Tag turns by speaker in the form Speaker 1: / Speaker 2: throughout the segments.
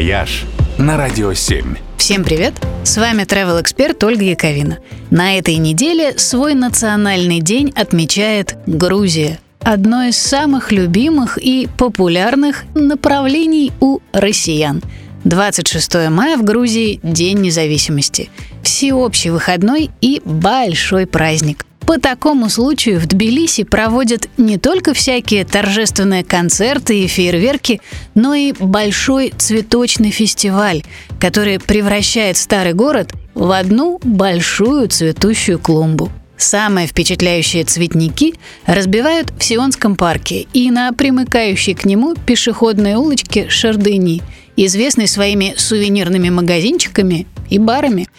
Speaker 1: «Вояж» на Радио 7.
Speaker 2: Всем привет! С вами travel эксперт Ольга Яковина. На этой неделе свой национальный день отмечает Грузия. Одно из самых любимых и популярных направлений у россиян. 26 мая в Грузии – День независимости. Всеобщий выходной и большой праздник. По такому случаю в Тбилиси проводят не только всякие торжественные концерты и фейерверки, но и большой цветочный фестиваль, который превращает старый город в одну большую цветущую клумбу. Самые впечатляющие цветники разбивают в Сионском парке и на примыкающей к нему пешеходной улочке Шардыни, известной своими сувенирными магазинчиками и барами –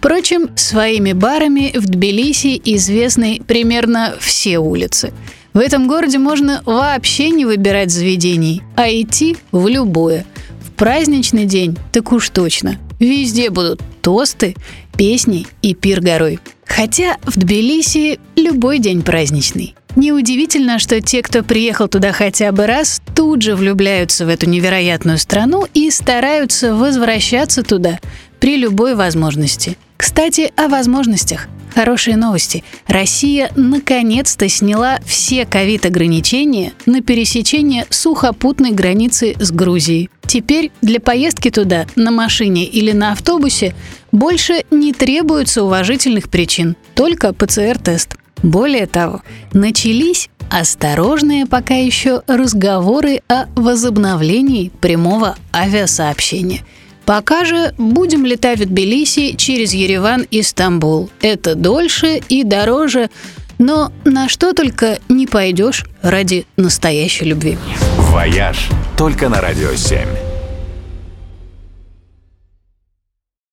Speaker 2: Впрочем, своими барами в Тбилиси известны примерно все улицы. В этом городе можно вообще не выбирать заведений, а идти в любое. В праздничный день так уж точно. Везде будут тосты, песни и пир горой. Хотя в Тбилиси любой день праздничный. Неудивительно, что те, кто приехал туда хотя бы раз, тут же влюбляются в эту невероятную страну и стараются возвращаться туда при любой возможности – кстати, о возможностях. Хорошие новости. Россия наконец-то сняла все ковид-ограничения на пересечение сухопутной границы с Грузией. Теперь для поездки туда на машине или на автобусе больше не требуется уважительных причин, только ПЦР-тест. Более того, начались осторожные пока еще разговоры о возобновлении прямого авиасообщения – Пока же будем летать в Тбилиси через Ереван и Стамбул. Это дольше и дороже, но на что только не пойдешь ради настоящей любви.
Speaker 1: «Вояж» только на «Радио 7».